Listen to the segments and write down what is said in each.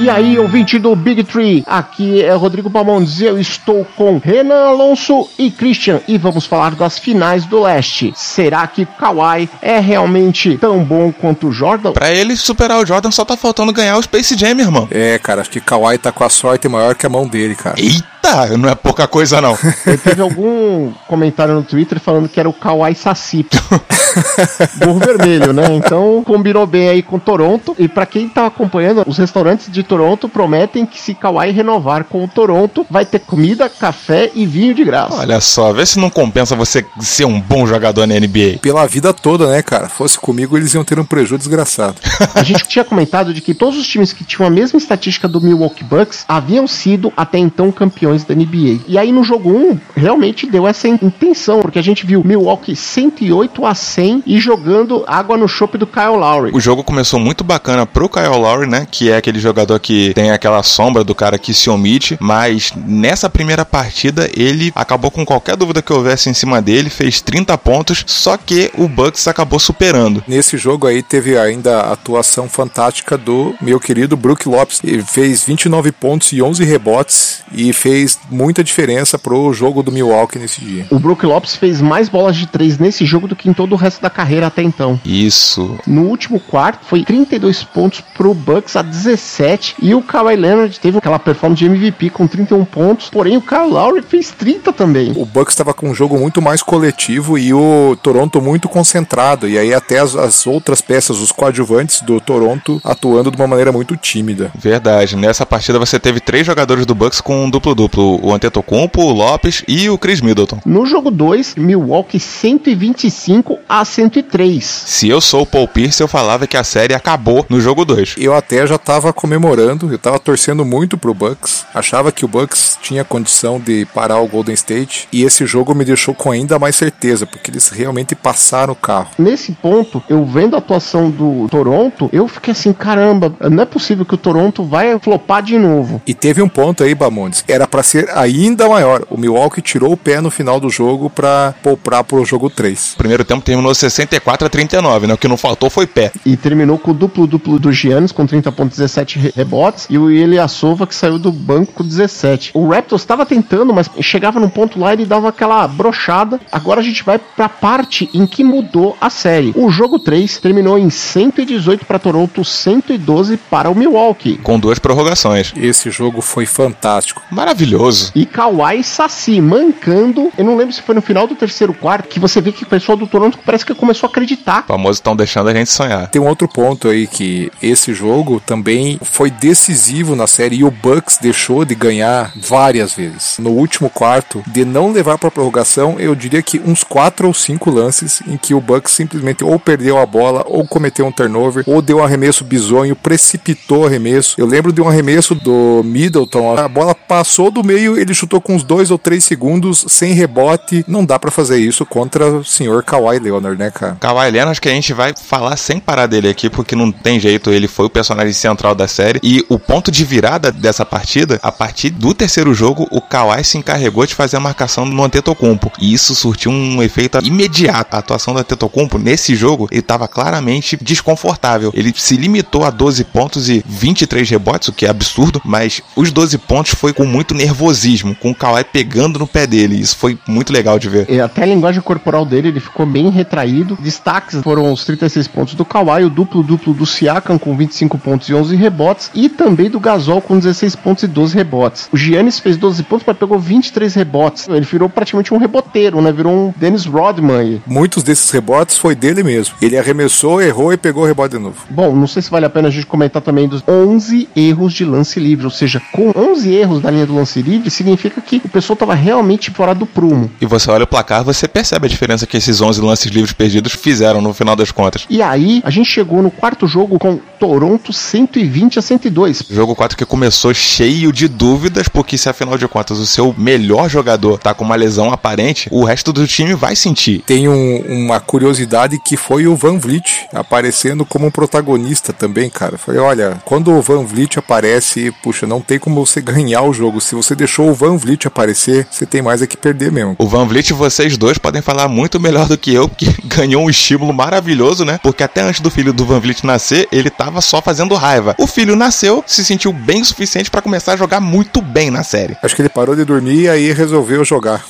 E aí, ouvinte do Big Tree, aqui é Rodrigo Palmondes, eu estou com Renan Alonso e Christian e vamos falar das finais do leste. Será que Kawhi é realmente tão bom quanto o Jordan? Pra ele superar o Jordan só tá faltando ganhar o Space Jam, irmão. É, cara, acho que Kawhi tá com a sorte maior que a mão dele, cara. Eita, não é pouca coisa não. Teve algum comentário no Twitter falando que era o Kawhi Saci. Burro vermelho, né? Então combinou bem aí com Toronto. E para quem tá acompanhando, os restaurantes de Toronto prometem que se Kawhi renovar com o Toronto, vai ter comida, café e vinho de graça. Olha só, vê se não compensa você ser um bom jogador na NBA. Pela vida toda, né, cara? Fosse comigo, eles iam ter um prejuízo desgraçado. A gente tinha comentado de que todos os times que tinham a mesma estatística do Milwaukee Bucks haviam sido até então campeões da NBA. E aí no jogo 1, realmente deu essa intenção, porque a gente viu Milwaukee 108 a 100 e jogando água no chope do Kyle Lowry. O jogo começou muito bacana pro Kyle Lowry, né? Que é aquele jogador que tem aquela sombra do cara que se omite, mas nessa primeira partida ele acabou com qualquer dúvida que houvesse em cima dele, fez 30 pontos, só que o Bucks acabou superando. Nesse jogo aí teve ainda a atuação fantástica do meu querido Brook Lopes. Ele fez 29 pontos e 11 rebotes e fez muita diferença pro jogo do Milwaukee nesse dia. O Brook Lopes fez mais bolas de três nesse jogo do que em todo o resto da carreira até então. Isso. No último quarto foi 32 pontos pro Bucks a 17 e o Kawhi Leonard teve aquela performance de MVP com 31 pontos, porém o Kyle Lowry fez 30 também. O Bucks estava com um jogo muito mais coletivo e o Toronto muito concentrado e aí até as, as outras peças, os coadjuvantes do Toronto atuando de uma maneira muito tímida. Verdade. Nessa partida você teve três jogadores do Bucks com um duplo-duplo, o Antetokounmpo, o Lopes e o Chris Middleton. No jogo 2, Milwaukee 125 a 103. Se eu sou o Paul Pierce, eu falava que a série acabou no jogo 2. Eu até já estava comemorando, eu estava torcendo muito pro Bucks, achava que o Bucks tinha condição de parar o Golden State e esse jogo me deixou com ainda mais certeza, porque eles realmente passaram o carro. Nesse ponto, eu vendo a atuação do Toronto, eu fiquei assim, caramba, não é possível que o Toronto vai flopar de novo. E teve um ponto aí, Bamondes, era para ser ainda maior. O Milwaukee tirou o pé no final do jogo para poupar pro jogo 3. O primeiro tempo terminou 64 a 39, né? O que não faltou foi pé. E terminou com o duplo-duplo do Giannis com 30.17 rebotes e o Eliasova que saiu do banco com 17. O Raptors estava tentando, mas chegava num ponto lá e ele dava aquela brochada. Agora a gente vai pra parte em que mudou a série. O jogo 3 terminou em 118 para Toronto, 112 para o Milwaukee. Com duas prorrogações. Esse jogo foi fantástico. Maravilhoso. E Kawhi Saci mancando. Eu não lembro se foi no final do terceiro quarto que você vê que o pessoal do Toronto parece que começou a acreditar. O famoso estão deixando a gente sonhar. Tem um outro ponto aí que esse jogo também foi decisivo na série e o Bucks deixou de ganhar várias vezes. No último quarto, de não levar para prorrogação, eu diria que uns quatro ou cinco lances em que o Bucks simplesmente ou perdeu a bola, ou cometeu um turnover, ou deu um arremesso bizonho, precipitou o arremesso. Eu lembro de um arremesso do Middleton, a bola passou do meio, ele chutou com uns dois ou três segundos, sem rebote. Não dá para fazer isso contra o senhor Kawhi Leonard, né, cara? Kawhi Leonard, que a gente vai falar sem parar dele aqui, porque não tem jeito, ele foi o personagem central da série. E o ponto de virada dessa partida, a partir do terceiro jogo, o Kawhi se encarregou de fazer a marcação no Antetokounmpo. E isso surtiu um efeito imediato. A atuação do Antetokounmpo nesse jogo, ele estava claramente desconfortável. Ele se limitou a 12 pontos e 23 rebotes, o que é absurdo, mas os 12 pontos foi com muito nervosismo, com o Kawhi pegando no pé dele. Isso foi muito legal de ver. E até a linguagem corporal dele, ele ficou bem retraído. Destaques foram os 36 pontos do Kawhi, o duplo-duplo do Siakam com 25 pontos e 11 rebotes, e também do Gasol com 16 pontos e 12 rebotes. O Giannis fez 12 pontos, mas pegou 23 rebotes. Ele virou praticamente um reboteiro, né? Virou um Dennis Rodman. Muitos desses rebotes foi dele mesmo. Ele arremessou, errou e pegou o rebote de novo. Bom, não sei se vale a pena a gente comentar também dos 11 erros de lance livre, ou seja, com 11 erros da linha do lance livre, significa que o pessoal estava realmente fora do prumo. E você olha o placar, você percebe a diferença que esses 11 lances livres perdidos fizeram no final das contas. E aí, a gente chegou no quarto jogo com Toronto 120 a 102. Jogo 4 que começou cheio de dúvidas, porque se afinal de contas o seu melhor jogador tá com uma lesão aparente, o resto do time vai sentir. Tem um, uma curiosidade que foi o Van Vliet aparecendo como um protagonista também, cara. Falei, olha, quando o Van Vliet aparece, puxa, não tem como você ganhar o jogo. Se você deixou o Van Vliet aparecer, você tem mais a que perder mesmo. O Van Vliet, vocês dois podem falar muito melhor do que eu, porque ganhou um estímulo maravilhoso, né? Porque até antes do filho do Van Vliet nascer, ele tava só fazendo raiva. O filho nasceu, se sentiu bem o suficiente para começar a jogar muito bem na série. Acho que ele parou de dormir e aí resolveu jogar.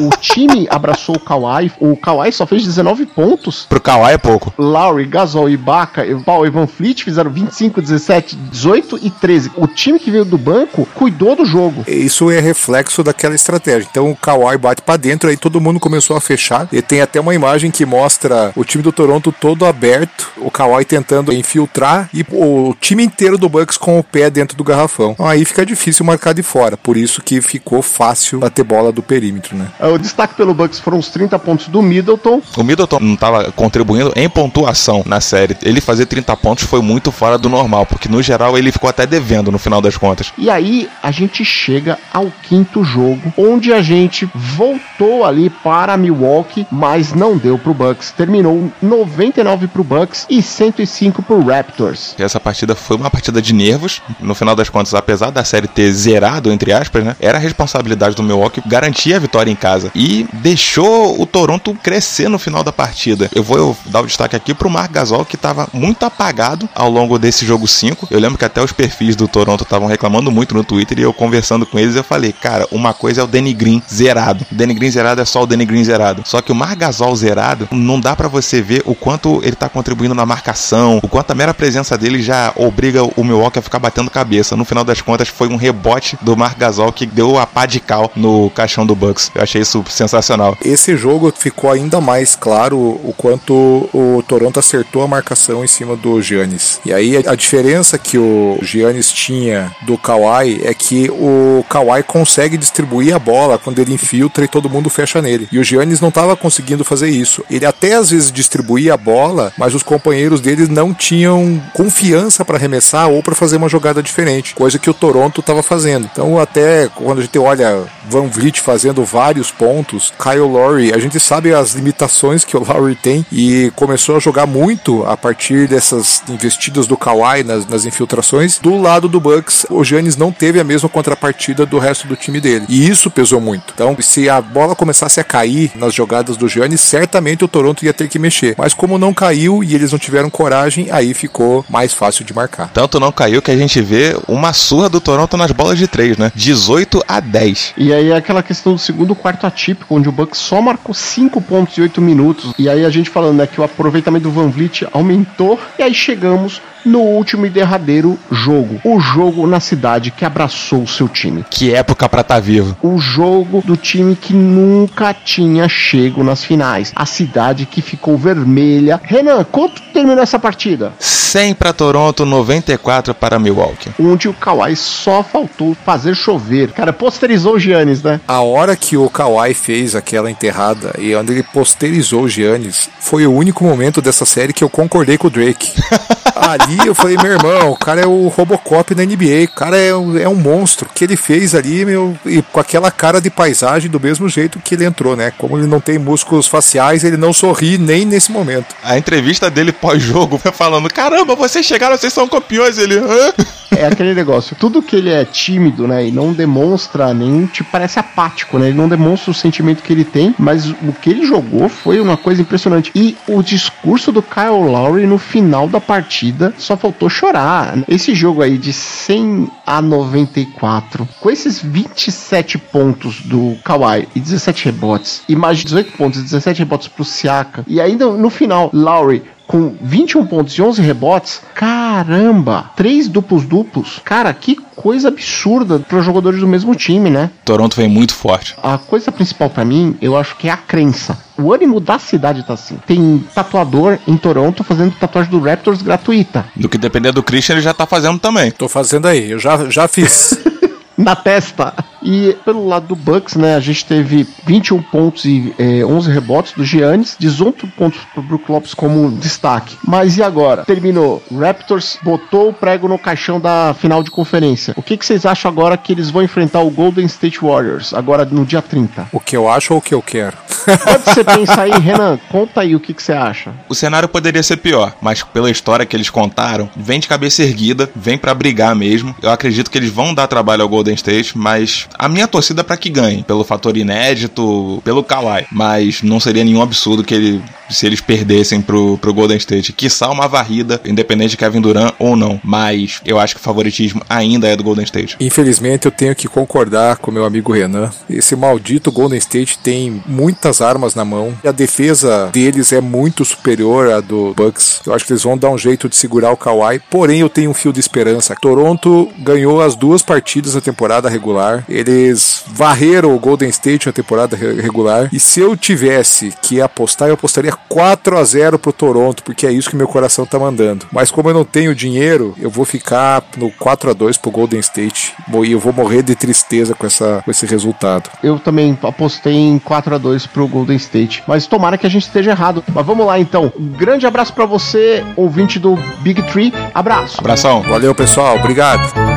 O time abraçou o Kawhi, o Kawhi só fez 19 pontos. Pro Kawhi é pouco. Lowry, Gasol, Ibaka, Paul e Van Fleet fizeram 25, 17, 18 e 13. O time que veio do banco cuidou do jogo. Isso é reflexo daquela estratégia. Então o Kawhi bate para dentro, aí todo mundo começou a fechar. E tem até uma imagem que mostra o time do Toronto todo aberto, o Kawhi tentando infiltrar e o time inteiro do Bucks com o pé dentro do garrafão. Então, aí fica difícil marcar de fora, por isso que ficou fácil bater bola do perímetro, né? O destaque pelo Bucks foram os 30 pontos do Middleton. O Middleton não estava contribuindo em pontuação na série. Ele fazer 30 pontos foi muito fora do normal, porque no geral ele ficou até devendo no final das contas. E aí a gente chega ao quinto jogo, onde a gente voltou ali para Milwaukee, mas não deu pro Bucks. Terminou 99 pro Bucks e 105 pro Raptors. Essa partida foi uma partida de nervos. No final das contas, apesar da série ter zerado, entre aspas, né? Era a responsabilidade do Milwaukee garantir a vitória em casa. E deixou o Toronto crescer no final da partida. Eu vou dar o destaque aqui pro Mark Gasol, que estava muito apagado ao longo desse jogo 5. Eu lembro que até os perfis do Toronto estavam reclamando muito no Twitter e eu conversando com eles, eu falei, cara, uma coisa é o Danny Green zerado. O Danny Green zerado é só o Danny Green zerado. Só que o Mark Gasol zerado, não dá para você ver o quanto ele tá contribuindo na marcação, o quanto a mera presença dele já obriga o Milwaukee a ficar batendo cabeça. No final das contas, foi um rebote do Mark Gasol que deu a pá de cal no caixão do Bucks. Eu achei isso sensacional. Esse jogo ficou ainda mais claro o quanto o Toronto acertou a marcação em cima do Giannis. E aí a diferença que o Giannis tinha do Kawhi é que o Kawhi consegue distribuir a bola quando ele infiltra e todo mundo fecha nele. E o Giannis não estava conseguindo fazer isso. Ele até às vezes distribuía a bola, mas os companheiros dele não tinham confiança para arremessar ou para fazer uma jogada diferente, coisa que o Toronto estava fazendo. Então até quando a gente olha Van Vliet fazendo vários pontos, Kyle Lowry, a gente sabe as limitações que o Lowry tem e começou a jogar muito a partir dessas investidas do Kawhi nas, nas infiltrações. Do lado do Bucks, o Giannis não teve a mesma contrapartida do resto do time dele. E isso pesou muito. Então, se a bola começasse a cair nas jogadas do Giannis, certamente o Toronto ia ter que mexer. Mas como não caiu e eles não tiveram coragem, aí ficou mais fácil de marcar. Tanto não caiu que a gente vê uma surra do Toronto nas bolas de três, né? 18 a 10. E aí é aquela questão do segundo quarto atípico, onde o Bucks só marcou 5 pontos em 8 minutos. E aí a gente falando né, que o aproveitamento do Van Vliet aumentou. E aí chegamos no último e derradeiro jogo. O jogo na cidade que abraçou o seu time. Que época pra estar tá vivo. O jogo do time que nunca tinha chego nas finais. A cidade que ficou vermelha. Renan, quanto terminou essa partida? 100 para Toronto, 94 para Milwaukee. Onde o Kawhi só faltou fazer chover. Cara, posterizou o Giannis, né? A hora que o Kawhi fez aquela enterrada e onde ele posterizou o Giannis, foi o único momento dessa série que eu concordei com o Drake. ali eu falei, meu irmão, o cara é o Robocop na NBA, o cara é um, é um monstro. O que ele fez ali, meu, e com aquela cara de paisagem do mesmo jeito que ele entrou, né? Como ele não tem músculos faciais, ele não sorri nem nesse momento. A entrevista dele pós-jogo falando: caramba, vocês chegaram, vocês são campeões. Ele, Hã? É aquele negócio, tudo que ele é tímido, né, e não demonstra nem, tipo, parece apático, né, ele não demonstra o sentimento que ele tem, mas o que ele jogou foi uma coisa impressionante. E o discurso do Kyle Lowry no final da partida só faltou chorar. Esse jogo aí de 100 a 94, com esses 27 pontos do Kawhi e 17 rebotes, e mais 18 pontos e 17 rebotes pro Siaka, e ainda no final, Lowry com 21 pontos e 11 rebotes, caramba, três duplos duplos. Cara, que coisa absurda para os jogadores do mesmo time, né? Toronto vem muito forte. A coisa principal para mim, eu acho que é a crença. O ânimo da cidade tá assim. Tem tatuador em Toronto fazendo tatuagem do Raptors gratuita. Do que depender do Christian, ele já tá fazendo também. Tô fazendo aí, eu já, já fiz. Na testa. E pelo lado do Bucks, né, a gente teve 21 pontos e é, 11 rebotes do Giannis, 18 pontos pro Brook Lopes como destaque. Mas e agora? Terminou. Raptors botou o prego no caixão da final de conferência. O que, que vocês acham agora que eles vão enfrentar o Golden State Warriors, agora no dia 30? O que eu acho ou o que eu quero? Pode você pensar aí, Renan, conta aí o que, que você acha. O cenário poderia ser pior, mas pela história que eles contaram, vem de cabeça erguida, vem para brigar mesmo. Eu acredito que eles vão dar trabalho ao Golden State, mas a minha torcida é para que ganhe, pelo fator inédito, pelo Kawhi. Mas não seria nenhum absurdo que ele se eles perdessem pro, pro Golden State. Quiçá uma varrida, independente de Kevin Durant ou não. Mas eu acho que o favoritismo ainda é do Golden State. Infelizmente, eu tenho que concordar com meu amigo Renan. Esse maldito Golden State tem muitas armas na mão. E a defesa deles é muito superior à do Bucks. Eu acho que eles vão dar um jeito de segurar o Kawhi. Porém, eu tenho um fio de esperança. Toronto ganhou as duas partidas da temporada regular. Eles varreram o Golden State na temporada regular. E se eu tivesse que apostar, eu apostaria 4 a 0 pro Toronto, porque é isso que meu coração tá mandando. Mas como eu não tenho dinheiro, eu vou ficar no 4 a 2 pro Golden State e eu vou morrer de tristeza com, essa, com esse resultado. Eu também apostei em 4 a 2 pro Golden State, mas tomara que a gente esteja errado. Mas vamos lá então. Um grande abraço para você, ouvinte do Big Tree. Abraço. Abração. Valeu, pessoal. Obrigado.